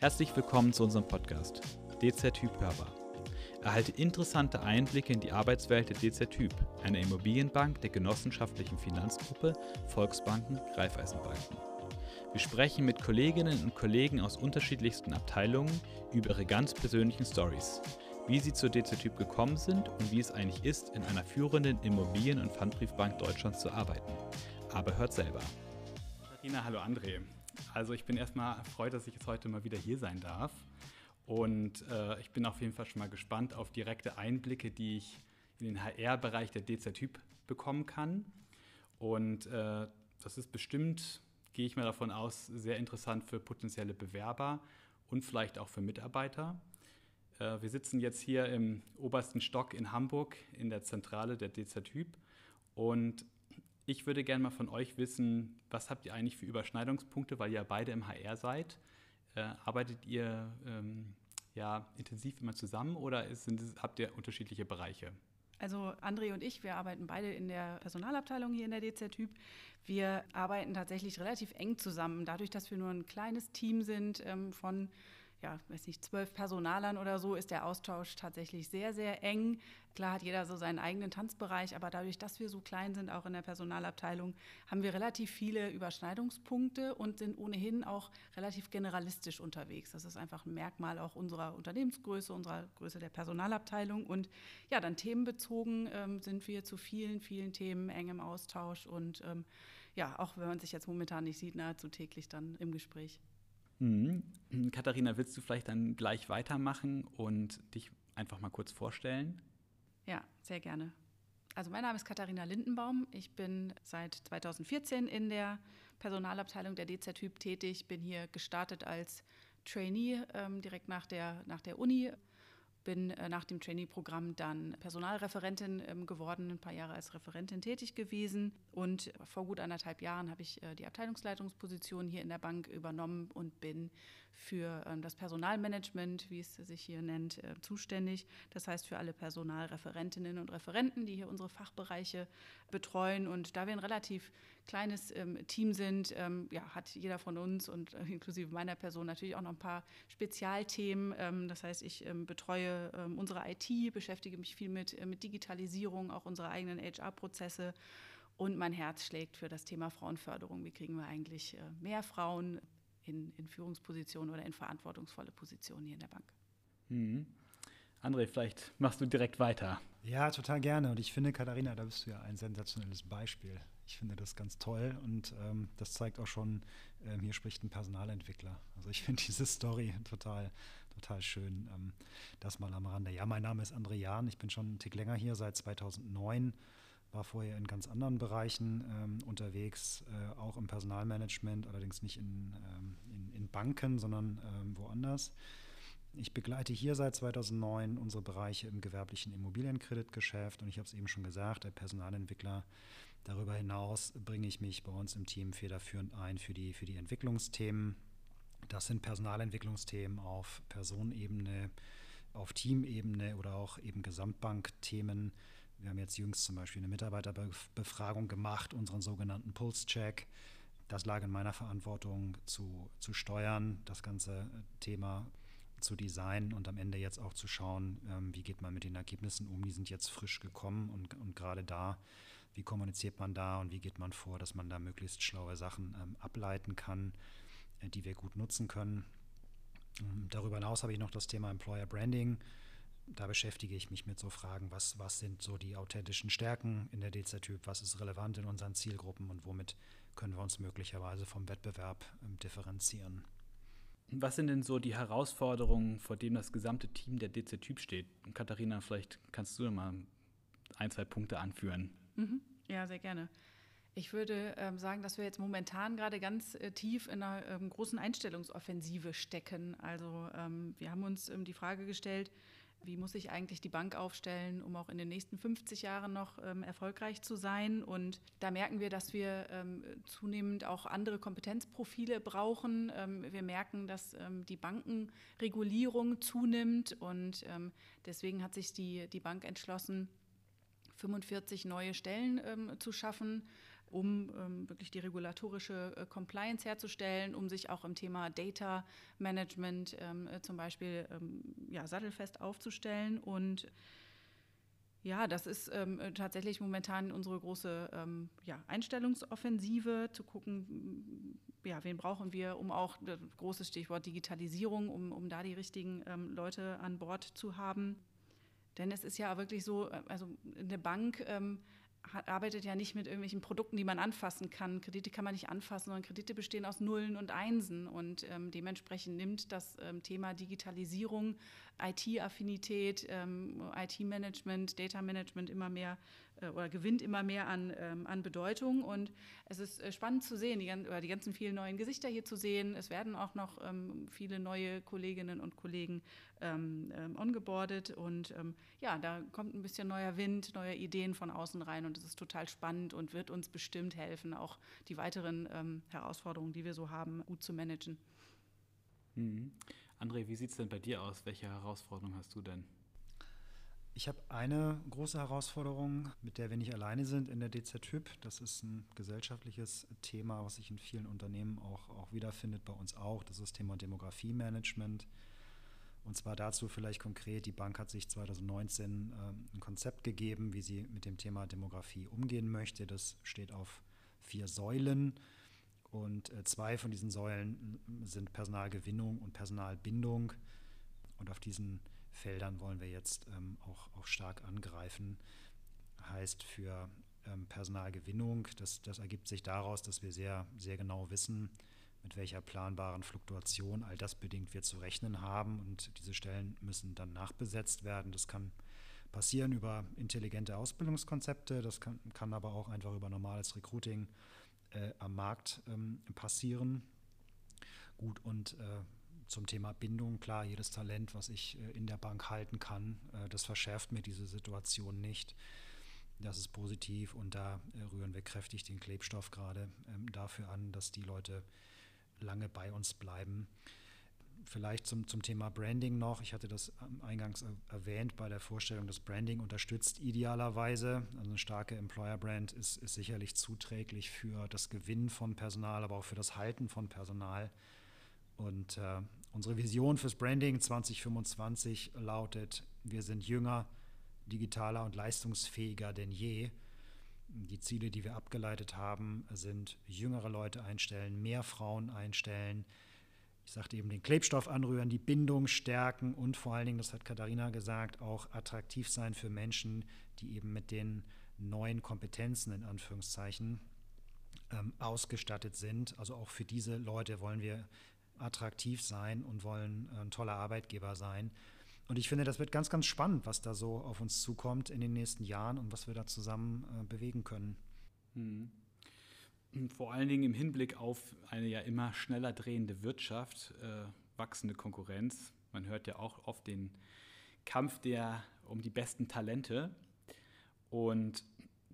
Herzlich willkommen zu unserem Podcast DZ Typ hörbar. Erhalte interessante Einblicke in die Arbeitswelt der DZ Typ, einer Immobilienbank der genossenschaftlichen Finanzgruppe Volksbanken Raiffeisenbanken. Wir sprechen mit Kolleginnen und Kollegen aus unterschiedlichsten Abteilungen über ihre ganz persönlichen Stories, wie sie zur DZ Typ gekommen sind und wie es eigentlich ist, in einer führenden Immobilien- und Pfandbriefbank Deutschlands zu arbeiten. Aber hört selber. Katharina, hallo André. Also ich bin erstmal erfreut, dass ich jetzt heute mal wieder hier sein darf. Und äh, ich bin auf jeden Fall schon mal gespannt auf direkte Einblicke, die ich in den HR-Bereich der DZ-Typ bekommen kann. Und äh, das ist bestimmt, gehe ich mal davon aus, sehr interessant für potenzielle Bewerber und vielleicht auch für Mitarbeiter. Äh, wir sitzen jetzt hier im obersten Stock in Hamburg in der Zentrale der DZ-Typ. Und ich würde gerne mal von euch wissen, was habt ihr eigentlich für Überschneidungspunkte, weil ihr beide im HR seid? Äh, arbeitet ihr ähm, ja, intensiv immer zusammen oder ist, sind, habt ihr unterschiedliche Bereiche? Also André und ich, wir arbeiten beide in der Personalabteilung hier in der DZ-Typ. Wir arbeiten tatsächlich relativ eng zusammen, dadurch, dass wir nur ein kleines Team sind ähm, von ja, weiß nicht, zwölf Personalern oder so, ist der Austausch tatsächlich sehr, sehr eng. Klar hat jeder so seinen eigenen Tanzbereich, aber dadurch, dass wir so klein sind, auch in der Personalabteilung, haben wir relativ viele Überschneidungspunkte und sind ohnehin auch relativ generalistisch unterwegs. Das ist einfach ein Merkmal auch unserer Unternehmensgröße, unserer Größe der Personalabteilung. Und ja, dann themenbezogen ähm, sind wir zu vielen, vielen Themen eng im Austausch und ähm, ja, auch wenn man sich jetzt momentan nicht sieht, nahezu täglich dann im Gespräch. Mhm. Katharina, willst du vielleicht dann gleich weitermachen und dich einfach mal kurz vorstellen? Ja, sehr gerne. Also mein Name ist Katharina Lindenbaum. Ich bin seit 2014 in der Personalabteilung der DZ-Typ tätig. Bin hier gestartet als Trainee ähm, direkt nach der, nach der Uni bin äh, nach dem Trainee-Programm dann Personalreferentin ähm, geworden, ein paar Jahre als Referentin tätig gewesen. Und vor gut anderthalb Jahren habe ich äh, die Abteilungsleitungsposition hier in der Bank übernommen und bin für ähm, das Personalmanagement, wie es sich hier nennt, äh, zuständig. Das heißt für alle Personalreferentinnen und Referenten, die hier unsere Fachbereiche betreuen. Und da wir ein relativ kleines ähm, Team sind, ähm, ja, hat jeder von uns und äh, inklusive meiner Person natürlich auch noch ein paar Spezialthemen. Das heißt, ich betreue unsere IT, beschäftige mich viel mit, äh, mit Digitalisierung, auch unsere eigenen HR-Prozesse. Und mein Herz schlägt für das Thema Frauenförderung. Wie kriegen wir eigentlich mehr Frauen in, in Führungspositionen oder in verantwortungsvolle Positionen hier in der Bank. Mhm. André, vielleicht machst du direkt weiter. Ja, total gerne. Und ich finde, Katharina, da bist du ja ein sensationelles Beispiel. Ich finde das ganz toll und ähm, das zeigt auch schon, ähm, hier spricht ein Personalentwickler. Also ich finde diese Story total, total schön. Ähm, das mal am Rande. Ja, mein Name ist André Jahn. Ich bin schon einen Tick länger hier, seit 2009 war vorher in ganz anderen Bereichen ähm, unterwegs, äh, auch im Personalmanagement, allerdings nicht in, ähm, in, in, Banken, sondern ähm, woanders. Ich begleite hier seit 2009 unsere Bereiche im gewerblichen Immobilienkreditgeschäft und ich habe es eben schon gesagt, der Personalentwickler. Darüber hinaus bringe ich mich bei uns im Team federführend ein für die, für die Entwicklungsthemen. Das sind Personalentwicklungsthemen auf Personenebene, auf Teamebene oder auch eben Gesamtbankthemen. Wir haben jetzt jüngst zum Beispiel eine Mitarbeiterbefragung gemacht, unseren sogenannten Pulse-Check. Das lag in meiner Verantwortung zu, zu steuern, das ganze Thema zu designen und am Ende jetzt auch zu schauen, ähm, wie geht man mit den Ergebnissen um. Die sind jetzt frisch gekommen und, und gerade da, wie kommuniziert man da und wie geht man vor, dass man da möglichst schlaue Sachen ähm, ableiten kann, äh, die wir gut nutzen können. Ähm, darüber hinaus habe ich noch das Thema Employer Branding da beschäftige ich mich mit so Fragen, was, was sind so die authentischen Stärken in der DZ-Typ, was ist relevant in unseren Zielgruppen und womit können wir uns möglicherweise vom Wettbewerb ähm, differenzieren. Was sind denn so die Herausforderungen, vor denen das gesamte Team der DZ-Typ steht? Katharina, vielleicht kannst du mal ein, zwei Punkte anführen. Mhm. Ja, sehr gerne. Ich würde ähm, sagen, dass wir jetzt momentan gerade ganz äh, tief in einer ähm, großen Einstellungsoffensive stecken. Also ähm, wir haben uns ähm, die Frage gestellt, wie muss sich eigentlich die Bank aufstellen, um auch in den nächsten 50 Jahren noch ähm, erfolgreich zu sein? Und da merken wir, dass wir ähm, zunehmend auch andere Kompetenzprofile brauchen. Ähm, wir merken, dass ähm, die Bankenregulierung zunimmt und ähm, deswegen hat sich die, die Bank entschlossen, 45 neue Stellen ähm, zu schaffen um ähm, wirklich die regulatorische äh, Compliance herzustellen, um sich auch im Thema Data Management ähm, äh, zum Beispiel ähm, ja, sattelfest aufzustellen. Und ja, das ist ähm, tatsächlich momentan unsere große ähm, ja, Einstellungsoffensive, zu gucken, ja, wen brauchen wir, um auch, das große Stichwort Digitalisierung, um, um da die richtigen ähm, Leute an Bord zu haben. Denn es ist ja wirklich so, äh, also eine Bank ähm, arbeitet ja nicht mit irgendwelchen Produkten, die man anfassen kann. Kredite kann man nicht anfassen, sondern Kredite bestehen aus Nullen und Einsen. Und ähm, dementsprechend nimmt das ähm, Thema Digitalisierung, IT-Affinität, ähm, IT-Management, Data-Management immer mehr äh, oder gewinnt immer mehr an, ähm, an Bedeutung. Und es ist äh, spannend zu sehen, die, oder die ganzen vielen neuen Gesichter hier zu sehen. Es werden auch noch ähm, viele neue Kolleginnen und Kollegen ähm, ähm ongeboardet. Und ähm, ja, da kommt ein bisschen neuer Wind, neue Ideen von außen rein. Und es ist total spannend und wird uns bestimmt helfen, auch die weiteren ähm, Herausforderungen, die wir so haben, gut zu managen. Mhm. André, wie sieht es denn bei dir aus? Welche Herausforderungen hast du denn? Ich habe eine große Herausforderung, mit der wir nicht alleine sind in der DZ-Typ. Das ist ein gesellschaftliches Thema, was sich in vielen Unternehmen auch, auch wiederfindet, bei uns auch. Das ist das Thema Demografie-Management. Und zwar dazu vielleicht konkret, die Bank hat sich 2019 ähm, ein Konzept gegeben, wie sie mit dem Thema Demografie umgehen möchte. Das steht auf vier Säulen. Und äh, zwei von diesen Säulen sind Personalgewinnung und Personalbindung. Und auf diesen Feldern wollen wir jetzt ähm, auch, auch stark angreifen. Heißt für ähm, Personalgewinnung, das, das ergibt sich daraus, dass wir sehr, sehr genau wissen, mit welcher planbaren Fluktuation all das bedingt wir zu rechnen haben. Und diese Stellen müssen dann nachbesetzt werden. Das kann passieren über intelligente Ausbildungskonzepte, das kann, kann aber auch einfach über normales Recruiting äh, am Markt ähm, passieren. Gut, und äh, zum Thema Bindung, klar, jedes Talent, was ich äh, in der Bank halten kann, äh, das verschärft mir diese Situation nicht. Das ist positiv und da äh, rühren wir kräftig den Klebstoff gerade ähm, dafür an, dass die Leute lange bei uns bleiben. Vielleicht zum, zum Thema Branding noch. Ich hatte das eingangs erwähnt bei der Vorstellung, dass Branding unterstützt idealerweise. Also eine starke Employer-Brand ist, ist sicherlich zuträglich für das Gewinnen von Personal, aber auch für das Halten von Personal. Und äh, Unsere Vision fürs Branding 2025 lautet, wir sind jünger, digitaler und leistungsfähiger denn je. Die Ziele, die wir abgeleitet haben, sind jüngere Leute einstellen, mehr Frauen einstellen. Ich sagte eben den Klebstoff anrühren, die Bindung stärken und vor allen Dingen, das hat Katharina gesagt, auch attraktiv sein für Menschen, die eben mit den neuen Kompetenzen in Anführungszeichen ähm, ausgestattet sind. Also auch für diese Leute wollen wir attraktiv sein und wollen äh, ein toller Arbeitgeber sein. Und ich finde, das wird ganz, ganz spannend, was da so auf uns zukommt in den nächsten Jahren und was wir da zusammen äh, bewegen können. Mhm. Vor allen Dingen im Hinblick auf eine ja immer schneller drehende Wirtschaft, äh, wachsende Konkurrenz. Man hört ja auch oft den Kampf der um die besten Talente. Und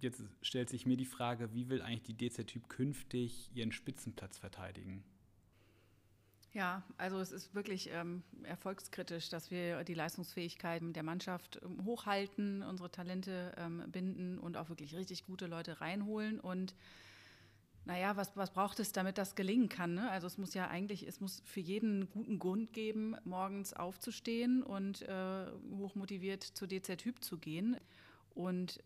jetzt stellt sich mir die Frage, wie will eigentlich die DZ-Typ künftig ihren Spitzenplatz verteidigen? Ja, also es ist wirklich ähm, erfolgskritisch, dass wir die Leistungsfähigkeiten der Mannschaft ähm, hochhalten, unsere Talente ähm, binden und auch wirklich richtig gute Leute reinholen. Und naja, was, was braucht es, damit das gelingen kann? Ne? Also es muss ja eigentlich, es muss für jeden einen guten Grund geben, morgens aufzustehen und äh, hochmotiviert zu DZ-Typ zu gehen. Und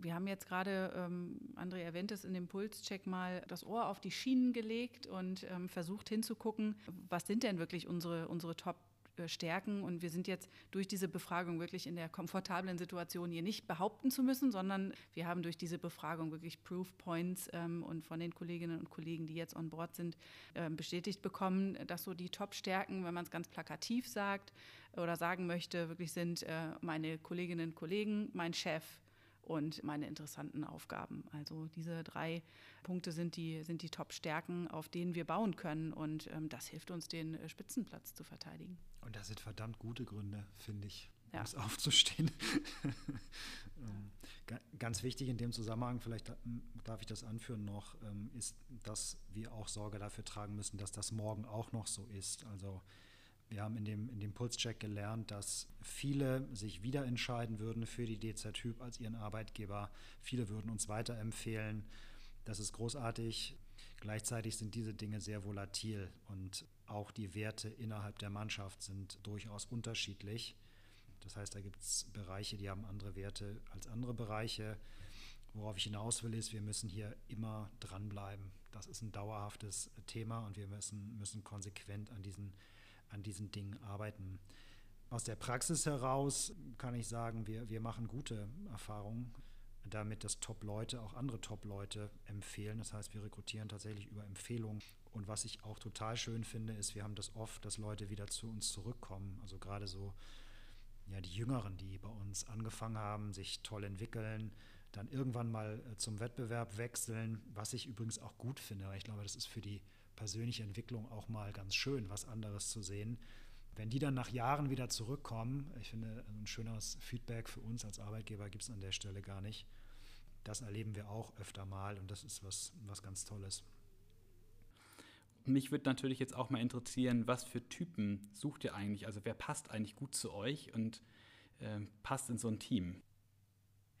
wir haben jetzt gerade, ähm, André erwähnt es in dem Pulscheck mal, das Ohr auf die Schienen gelegt und ähm, versucht hinzugucken, was sind denn wirklich unsere, unsere Top- Stärken. Und wir sind jetzt durch diese Befragung wirklich in der komfortablen Situation, hier nicht behaupten zu müssen, sondern wir haben durch diese Befragung wirklich Proof Points ähm, und von den Kolleginnen und Kollegen, die jetzt on board sind, äh, bestätigt bekommen, dass so die Top-Stärken, wenn man es ganz plakativ sagt oder sagen möchte, wirklich sind äh, meine Kolleginnen und Kollegen, mein Chef, und meine interessanten Aufgaben. Also diese drei Punkte sind die, sind die Top-Stärken, auf denen wir bauen können und ähm, das hilft uns, den äh, Spitzenplatz zu verteidigen. Und das sind verdammt gute Gründe, finde ich, ja. um aufzustehen. ähm, ganz wichtig in dem Zusammenhang, vielleicht ähm, darf ich das anführen noch, ähm, ist, dass wir auch Sorge dafür tragen müssen, dass das morgen auch noch so ist. Also wir haben in dem, in dem Pulscheck gelernt, dass viele sich wieder entscheiden würden für die DZ-Typ als ihren Arbeitgeber. Viele würden uns weiterempfehlen. Das ist großartig. Gleichzeitig sind diese Dinge sehr volatil und auch die Werte innerhalb der Mannschaft sind durchaus unterschiedlich. Das heißt, da gibt es Bereiche, die haben andere Werte als andere Bereiche. Worauf ich hinaus will, ist, wir müssen hier immer dranbleiben. Das ist ein dauerhaftes Thema und wir müssen, müssen konsequent an diesen, an diesen Dingen arbeiten. Aus der Praxis heraus kann ich sagen, wir, wir machen gute Erfahrungen damit, dass Top-Leute auch andere Top-Leute empfehlen. Das heißt, wir rekrutieren tatsächlich über Empfehlungen. Und was ich auch total schön finde, ist, wir haben das oft, dass Leute wieder zu uns zurückkommen. Also gerade so ja, die Jüngeren, die bei uns angefangen haben, sich toll entwickeln, dann irgendwann mal äh, zum Wettbewerb wechseln, was ich übrigens auch gut finde. Ich glaube, das ist für die persönliche Entwicklung auch mal ganz schön, was anderes zu sehen. Wenn die dann nach Jahren wieder zurückkommen, ich finde, ein schöneres Feedback für uns als Arbeitgeber gibt es an der Stelle gar nicht. Das erleben wir auch öfter mal und das ist was, was ganz Tolles. Mich würde natürlich jetzt auch mal interessieren, was für Typen sucht ihr eigentlich? Also wer passt eigentlich gut zu euch und äh, passt in so ein Team?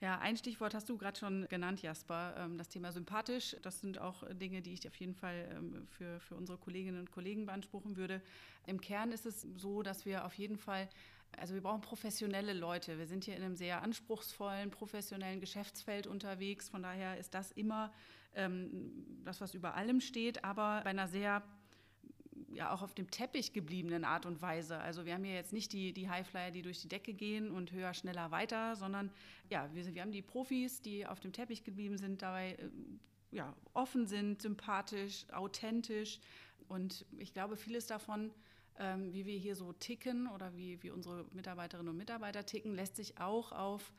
Ja, ein Stichwort hast du gerade schon genannt, Jasper, ähm, das Thema sympathisch. Das sind auch Dinge, die ich auf jeden Fall ähm, für, für unsere Kolleginnen und Kollegen beanspruchen würde. Im Kern ist es so, dass wir auf jeden Fall also wir brauchen professionelle Leute. Wir sind hier in einem sehr anspruchsvollen, professionellen Geschäftsfeld unterwegs. Von daher ist das immer ähm, das, was über allem steht, aber bei einer sehr ja auch auf dem Teppich gebliebenen Art und Weise. Also wir haben hier jetzt nicht die, die Highflyer, die durch die Decke gehen und höher, schneller, weiter, sondern ja, wir, wir haben die Profis, die auf dem Teppich geblieben sind, dabei äh, ja, offen sind, sympathisch, authentisch. Und ich glaube, vieles davon, ähm, wie wir hier so ticken oder wie, wie unsere Mitarbeiterinnen und Mitarbeiter ticken, lässt sich auch auf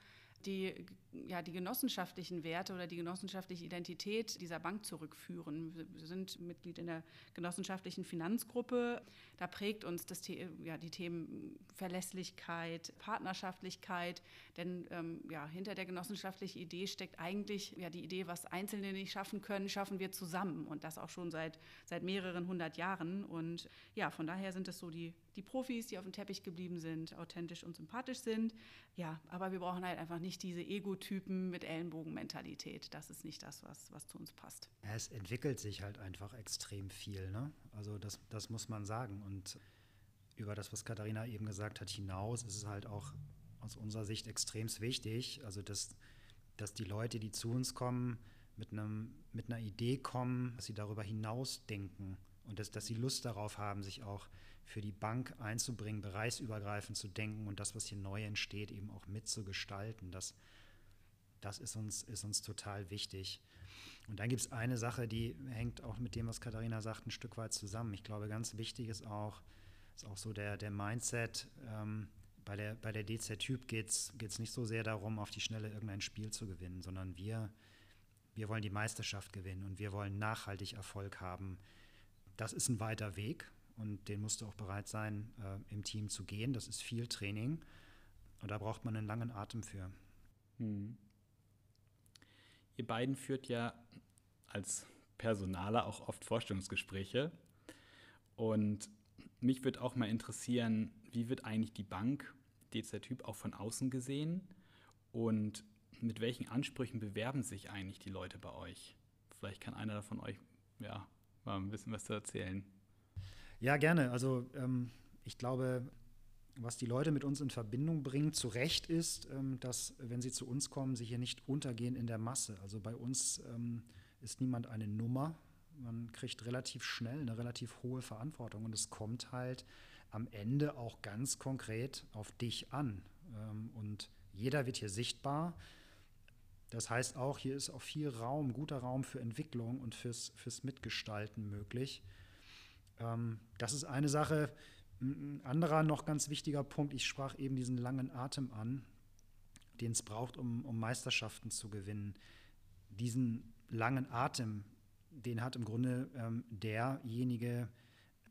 die, ja, die genossenschaftlichen Werte oder die genossenschaftliche Identität dieser Bank zurückführen. Wir sind Mitglied in der genossenschaftlichen Finanzgruppe. Da prägt uns das, ja, die Themen Verlässlichkeit, Partnerschaftlichkeit. Denn ähm, ja, hinter der genossenschaftlichen Idee steckt eigentlich ja, die Idee, was Einzelne nicht schaffen können, schaffen wir zusammen. Und das auch schon seit, seit mehreren hundert Jahren. Und ja, von daher sind es so die, die Profis, die auf dem Teppich geblieben sind, authentisch und sympathisch sind. Ja, aber wir brauchen halt einfach nicht diese Ego-Typen mit Ellenbogenmentalität. Das ist nicht das, was, was zu uns passt. Es entwickelt sich halt einfach extrem viel. Ne? Also das, das muss man sagen. Und über das, was Katharina eben gesagt hat, hinaus ist es halt auch aus unserer Sicht extrem wichtig. Also dass, dass die Leute, die zu uns kommen, mit, einem, mit einer Idee kommen, dass sie darüber hinaus denken und dass, dass sie Lust darauf haben, sich auch für die Bank einzubringen, bereichsübergreifend zu denken und das, was hier neu entsteht, eben auch mitzugestalten. Das, das ist, uns, ist uns total wichtig. Und dann gibt es eine Sache, die hängt auch mit dem, was Katharina sagt, ein Stück weit zusammen. Ich glaube, ganz wichtig ist auch, ist auch so der, der Mindset. Ähm, bei der, bei der DZ-Typ geht es nicht so sehr darum, auf die Schnelle irgendein Spiel zu gewinnen, sondern wir, wir wollen die Meisterschaft gewinnen und wir wollen nachhaltig Erfolg haben. Das ist ein weiter Weg und den musst du auch bereit sein, äh, im Team zu gehen. Das ist viel Training und da braucht man einen langen Atem für. Hm. Ihr beiden führt ja als Personaler auch oft Vorstellungsgespräche und mich würde auch mal interessieren, wie wird eigentlich die Bank DZ-Typ auch von außen gesehen und mit welchen Ansprüchen bewerben sich eigentlich die Leute bei euch? Vielleicht kann einer von euch ja, mal ein bisschen was zu erzählen. Ja, gerne. Also ähm, ich glaube, was die Leute mit uns in Verbindung bringen, zu Recht ist, ähm, dass, wenn sie zu uns kommen, sie hier nicht untergehen in der Masse. Also bei uns ähm, ist niemand eine Nummer. Man kriegt relativ schnell eine relativ hohe Verantwortung und es kommt halt am Ende auch ganz konkret auf dich an. Ähm, und jeder wird hier sichtbar. Das heißt auch, hier ist auch viel Raum, guter Raum für Entwicklung und fürs, fürs Mitgestalten möglich. Ähm, das ist eine Sache. Ein anderer noch ganz wichtiger Punkt, ich sprach eben diesen langen Atem an, den es braucht, um, um Meisterschaften zu gewinnen. Diesen langen Atem, den hat im Grunde ähm, derjenige,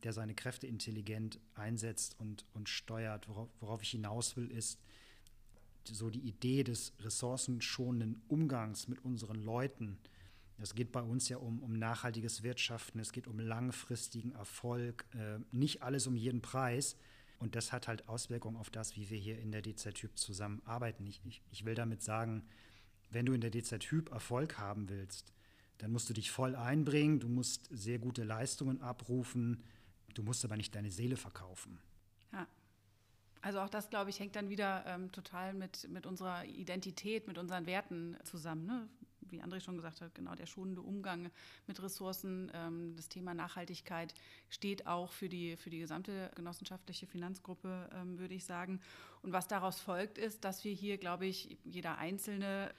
der seine Kräfte intelligent einsetzt und, und steuert. Worauf, worauf ich hinaus will, ist so die Idee des ressourcenschonenden Umgangs mit unseren Leuten es geht bei uns ja um, um nachhaltiges Wirtschaften, es geht um langfristigen Erfolg, äh, nicht alles um jeden Preis. Und das hat halt Auswirkungen auf das, wie wir hier in der DZ-Typ zusammenarbeiten. Ich, ich, ich will damit sagen, wenn du in der DZ-Typ Erfolg haben willst, dann musst du dich voll einbringen, du musst sehr gute Leistungen abrufen, du musst aber nicht deine Seele verkaufen. Ja. Also auch das, glaube ich, hängt dann wieder ähm, total mit, mit unserer Identität, mit unseren Werten zusammen. Ne? Wie André schon gesagt hat, genau der schonende Umgang mit Ressourcen, ähm, das Thema Nachhaltigkeit steht auch für die, für die gesamte genossenschaftliche Finanzgruppe, ähm, würde ich sagen. Und was daraus folgt, ist, dass wir hier, glaube ich, jeder Einzelne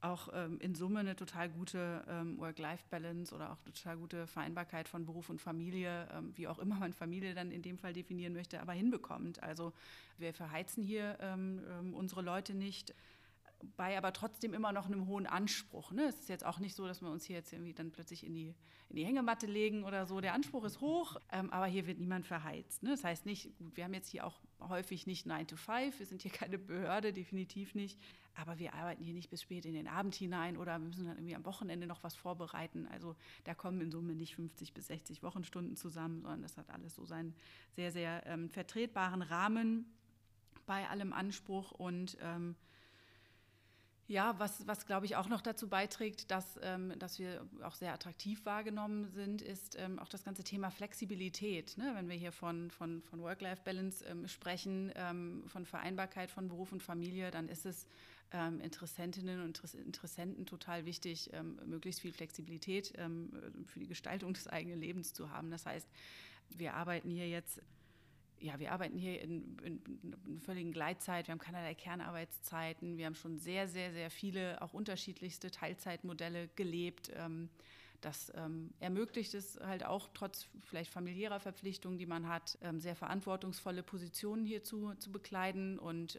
auch ähm, in Summe eine total gute ähm, Work-Life-Balance oder auch total gute Vereinbarkeit von Beruf und Familie, ähm, wie auch immer man Familie dann in dem Fall definieren möchte, aber hinbekommt. Also wir verheizen hier ähm, ähm, unsere Leute nicht bei aber trotzdem immer noch einem hohen Anspruch. Ne? Es ist jetzt auch nicht so, dass wir uns hier jetzt irgendwie dann plötzlich in die, in die Hängematte legen oder so. Der Anspruch ist hoch, ähm, aber hier wird niemand verheizt. Ne? Das heißt nicht, gut, wir haben jetzt hier auch häufig nicht 9 to 5, wir sind hier keine Behörde, definitiv nicht. Aber wir arbeiten hier nicht bis spät in den Abend hinein oder wir müssen dann irgendwie am Wochenende noch was vorbereiten. Also da kommen in Summe nicht 50 bis 60 Wochenstunden zusammen, sondern das hat alles so seinen sehr, sehr ähm, vertretbaren Rahmen bei allem Anspruch und ähm, ja, was, was glaube ich auch noch dazu beiträgt, dass, ähm, dass wir auch sehr attraktiv wahrgenommen sind, ist ähm, auch das ganze Thema Flexibilität. Ne? Wenn wir hier von, von, von Work-Life-Balance ähm, sprechen, ähm, von Vereinbarkeit von Beruf und Familie, dann ist es ähm, Interessentinnen und Interessenten total wichtig, ähm, möglichst viel Flexibilität für die Gestaltung des eigenen Lebens zu haben. Das heißt, wir arbeiten hier jetzt ja, wir arbeiten hier in, in, in völligen Gleitzeit, wir haben keinerlei Kernarbeitszeiten, wir haben schon sehr, sehr, sehr viele, auch unterschiedlichste Teilzeitmodelle gelebt. Ähm, das ähm, ermöglicht es halt auch trotz vielleicht familiärer Verpflichtungen, die man hat, ähm, sehr verantwortungsvolle Positionen hier zu, zu bekleiden. Und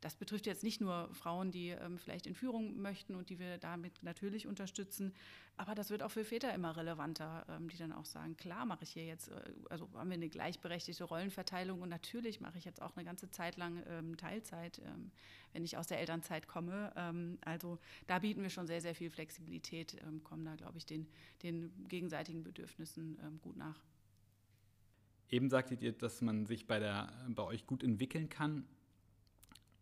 das betrifft jetzt nicht nur Frauen, die vielleicht in Führung möchten und die wir damit natürlich unterstützen, aber das wird auch für Väter immer relevanter, ähm, die dann auch sagen, klar mache ich hier jetzt, äh, also haben wir eine gleichberechtigte Rollenverteilung und natürlich mache ich jetzt auch eine ganze Zeit lang ähm, Teilzeit, wenn ich aus der Elternzeit komme. also da bieten wir schon sehr, sehr viel Flexibilität, kommen da, glaube ich, den den gegenseitigen Bedürfnissen ähm, gut nach. Eben sagtet ihr, dass man sich bei, der, bei euch gut entwickeln kann.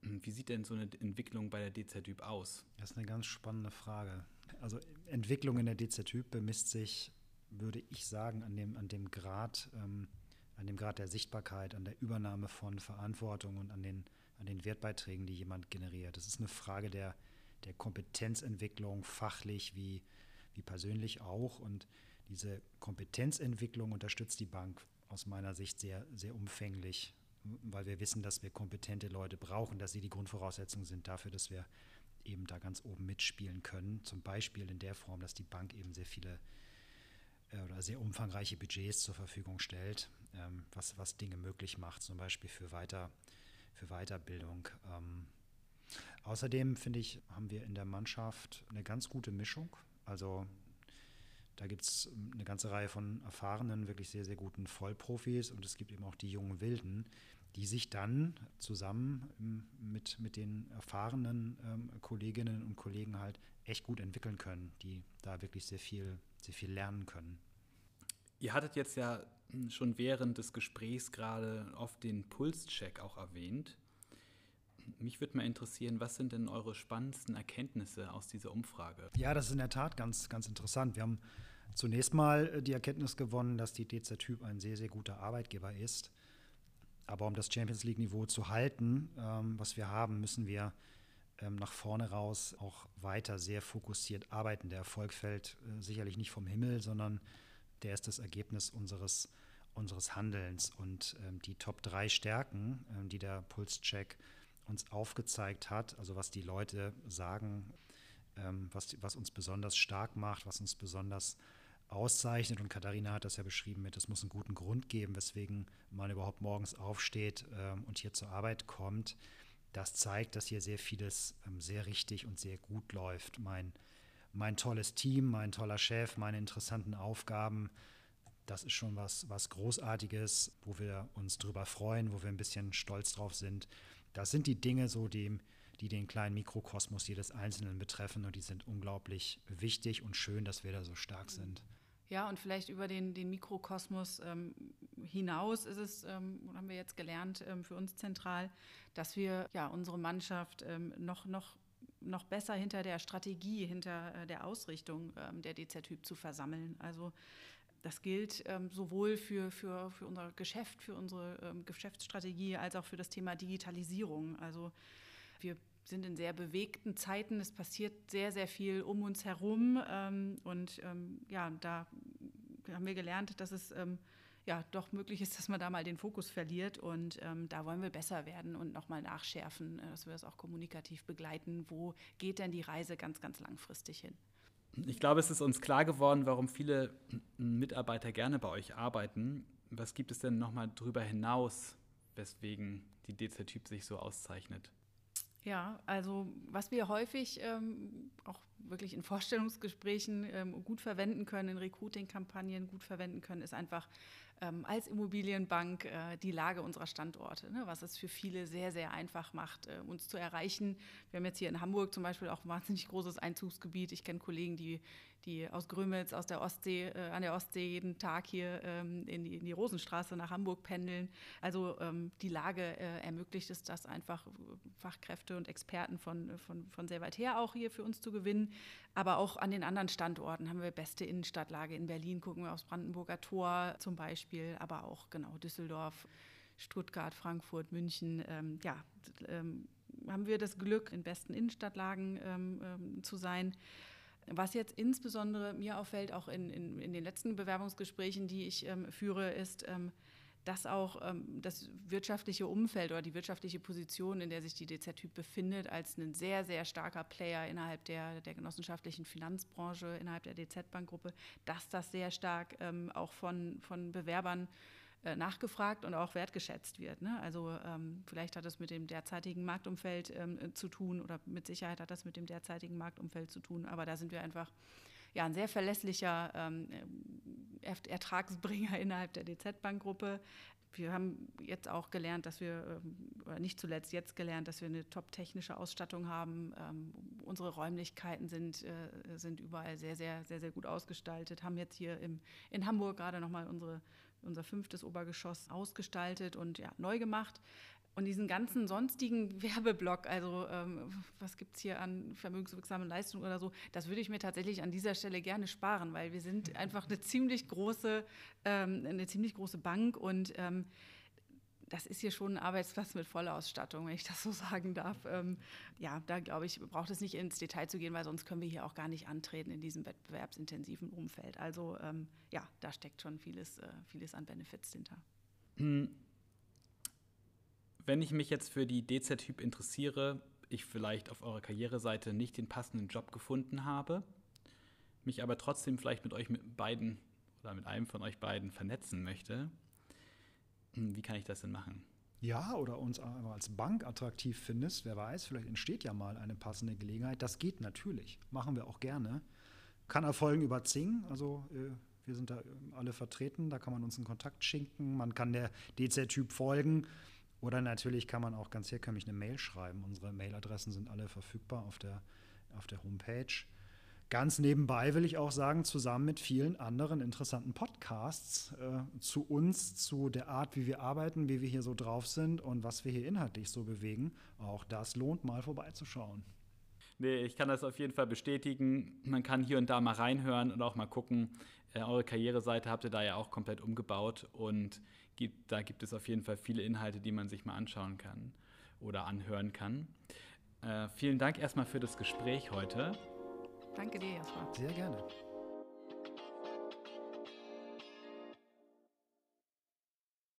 Wie sieht denn so eine Entwicklung bei der DZ-Typ aus? Das ist eine ganz spannende Frage. Also Entwicklung in der DZ-Typ bemisst sich, würde ich sagen, an dem, an dem Grad, ähm, an dem Grad der Sichtbarkeit, an der Übernahme von Verantwortung und an den, an den Wertbeiträgen, die jemand generiert. Das ist eine Frage der, der Kompetenzentwicklung, fachlich wie wie persönlich auch. Und diese Kompetenzentwicklung unterstützt die Bank aus meiner Sicht sehr, sehr umfänglich, weil wir wissen, dass wir kompetente Leute brauchen, dass sie die Grundvoraussetzungen sind dafür, dass wir eben da ganz oben mitspielen können. Zum Beispiel in der Form, dass die Bank eben sehr viele äh, oder sehr umfangreiche Budgets zur Verfügung stellt, ähm, was, was Dinge möglich macht, zum Beispiel für, Weiter, für Weiterbildung. Ähm, außerdem finde ich, haben wir in der Mannschaft eine ganz gute Mischung also da gibt es eine ganze Reihe von erfahrenen, wirklich sehr, sehr guten Vollprofis und es gibt eben auch die jungen Wilden, die sich dann zusammen mit, mit den erfahrenen ähm, Kolleginnen und Kollegen halt echt gut entwickeln können, die da wirklich sehr viel, sehr viel lernen können. Ihr hattet jetzt ja schon während des Gesprächs gerade oft den Pulscheck auch erwähnt. Mich würde mal interessieren, was sind denn eure spannendsten Erkenntnisse aus dieser Umfrage? Ja, das ist in der Tat ganz, ganz interessant. Wir haben zunächst mal äh, die Erkenntnis gewonnen, dass die DZ Typ ein sehr, sehr guter Arbeitgeber ist. Aber um das Champions League-Niveau zu halten, ähm, was wir haben, müssen wir ähm, nach vorne raus auch weiter sehr fokussiert arbeiten. Der Erfolg fällt äh, sicherlich nicht vom Himmel, sondern der ist das Ergebnis unseres, unseres Handelns. Und ähm, die Top 3 Stärken, ähm, die der Pulscheck uns aufgezeigt hat, also was die Leute sagen, ähm, was, was uns besonders stark macht, was uns besonders auszeichnet. Und Katharina hat das ja beschrieben mit, es muss einen guten Grund geben, weswegen man überhaupt morgens aufsteht ähm, und hier zur Arbeit kommt. Das zeigt, dass hier sehr vieles ähm, sehr richtig und sehr gut läuft. Mein, mein tolles Team, mein toller Chef, meine interessanten Aufgaben, das ist schon was, was Großartiges, wo wir uns drüber freuen, wo wir ein bisschen stolz drauf sind. Das sind die Dinge, so die, die den kleinen Mikrokosmos jedes Einzelnen betreffen und die sind unglaublich wichtig und schön, dass wir da so stark sind. Ja, und vielleicht über den, den Mikrokosmos ähm, hinaus ist es, ähm, haben wir jetzt gelernt, ähm, für uns zentral, dass wir ja unsere Mannschaft ähm, noch, noch noch besser hinter der Strategie, hinter äh, der Ausrichtung ähm, der DZ-Typ zu versammeln. Also das gilt ähm, sowohl für, für, für unser Geschäft, für unsere ähm, Geschäftsstrategie, als auch für das Thema Digitalisierung. Also wir sind in sehr bewegten Zeiten. Es passiert sehr, sehr viel um uns herum. Ähm, und ähm, ja, da haben wir gelernt, dass es ähm, ja doch möglich ist, dass man da mal den Fokus verliert. Und ähm, da wollen wir besser werden und nochmal nachschärfen, äh, dass wir das auch kommunikativ begleiten. Wo geht denn die Reise ganz, ganz langfristig hin? Ich glaube, es ist uns klar geworden, warum viele Mitarbeiter gerne bei euch arbeiten. Was gibt es denn nochmal darüber hinaus, weswegen die DZ-Typ sich so auszeichnet? Ja, also was wir häufig ähm, auch wirklich in Vorstellungsgesprächen ähm, gut verwenden können, in Recruiting-Kampagnen gut verwenden können, ist einfach ähm, als Immobilienbank äh, die Lage unserer Standorte, ne, was es für viele sehr, sehr einfach macht, äh, uns zu erreichen. Wir haben jetzt hier in Hamburg zum Beispiel auch ein wahnsinnig großes Einzugsgebiet. Ich kenne Kollegen, die, die aus Grömitz, aus der Ostsee, äh, an der Ostsee jeden Tag hier ähm, in, die, in, die, Rosenstraße nach Hamburg pendeln. Also ähm, die Lage äh, ermöglicht es, dass einfach Fachkräfte und Experten von, von, von sehr weit her auch hier für uns zu gewinnen. Aber auch an den anderen Standorten haben wir beste Innenstadtlage. In Berlin gucken wir aufs Brandenburger Tor zum Beispiel, aber auch genau Düsseldorf, Stuttgart, Frankfurt, München. Ähm, ja, ähm, haben wir das Glück, in besten Innenstadtlagen ähm, ähm, zu sein. Was jetzt insbesondere mir auffällt, auch in, in, in den letzten Bewerbungsgesprächen, die ich ähm, führe, ist, ähm, dass auch ähm, das wirtschaftliche Umfeld oder die wirtschaftliche Position, in der sich die DZ-Typ befindet, als ein sehr, sehr starker Player innerhalb der, der genossenschaftlichen Finanzbranche, innerhalb der DZ-Bankgruppe, dass das sehr stark ähm, auch von, von Bewerbern äh, nachgefragt und auch wertgeschätzt wird. Ne? Also ähm, vielleicht hat das mit dem derzeitigen Marktumfeld ähm, zu tun oder mit Sicherheit hat das mit dem derzeitigen Marktumfeld zu tun, aber da sind wir einfach ja, ein sehr verlässlicher ähm, Ertragsbringer innerhalb der DZ-Bankgruppe. Wir haben jetzt auch gelernt, dass wir, ähm, oder nicht zuletzt jetzt gelernt, dass wir eine top-technische Ausstattung haben. Ähm, unsere Räumlichkeiten sind, äh, sind überall sehr, sehr, sehr, sehr gut ausgestaltet. Haben jetzt hier im, in Hamburg gerade nochmal unsere unser fünftes Obergeschoss ausgestaltet und ja, neu gemacht. Und diesen ganzen sonstigen Werbeblock, also ähm, was gibt es hier an vermögenswirksamen Leistungen oder so, das würde ich mir tatsächlich an dieser Stelle gerne sparen, weil wir sind einfach eine ziemlich große, ähm, eine ziemlich große Bank und ähm, das ist hier schon ein Arbeitsplatz mit voller Ausstattung, wenn ich das so sagen darf. Ähm, ja, da glaube ich, braucht es nicht ins Detail zu gehen, weil sonst können wir hier auch gar nicht antreten in diesem wettbewerbsintensiven Umfeld. Also ähm, ja, da steckt schon vieles, äh, vieles an Benefits hinter. Hm wenn ich mich jetzt für die DZ-Typ interessiere, ich vielleicht auf eurer Karriereseite nicht den passenden Job gefunden habe, mich aber trotzdem vielleicht mit euch mit beiden oder mit einem von euch beiden vernetzen möchte, wie kann ich das denn machen? Ja, oder uns als Bank attraktiv findest, wer weiß, vielleicht entsteht ja mal eine passende Gelegenheit. Das geht natürlich, machen wir auch gerne. Kann erfolgen über Zing, also äh, wir sind da alle vertreten, da kann man uns einen Kontakt schinken, man kann der DZ-Typ folgen. Oder natürlich kann man auch ganz herkömmlich eine Mail schreiben. Unsere Mailadressen sind alle verfügbar auf der, auf der Homepage. Ganz nebenbei will ich auch sagen, zusammen mit vielen anderen interessanten Podcasts äh, zu uns, zu der Art, wie wir arbeiten, wie wir hier so drauf sind und was wir hier inhaltlich so bewegen. Auch das lohnt mal vorbeizuschauen. Nee, ich kann das auf jeden Fall bestätigen. Man kann hier und da mal reinhören und auch mal gucken. Äh, eure Karriereseite habt ihr da ja auch komplett umgebaut und gibt, da gibt es auf jeden Fall viele Inhalte, die man sich mal anschauen kann oder anhören kann. Äh, vielen Dank erstmal für das Gespräch heute. Danke dir, Jasper. Sehr gerne.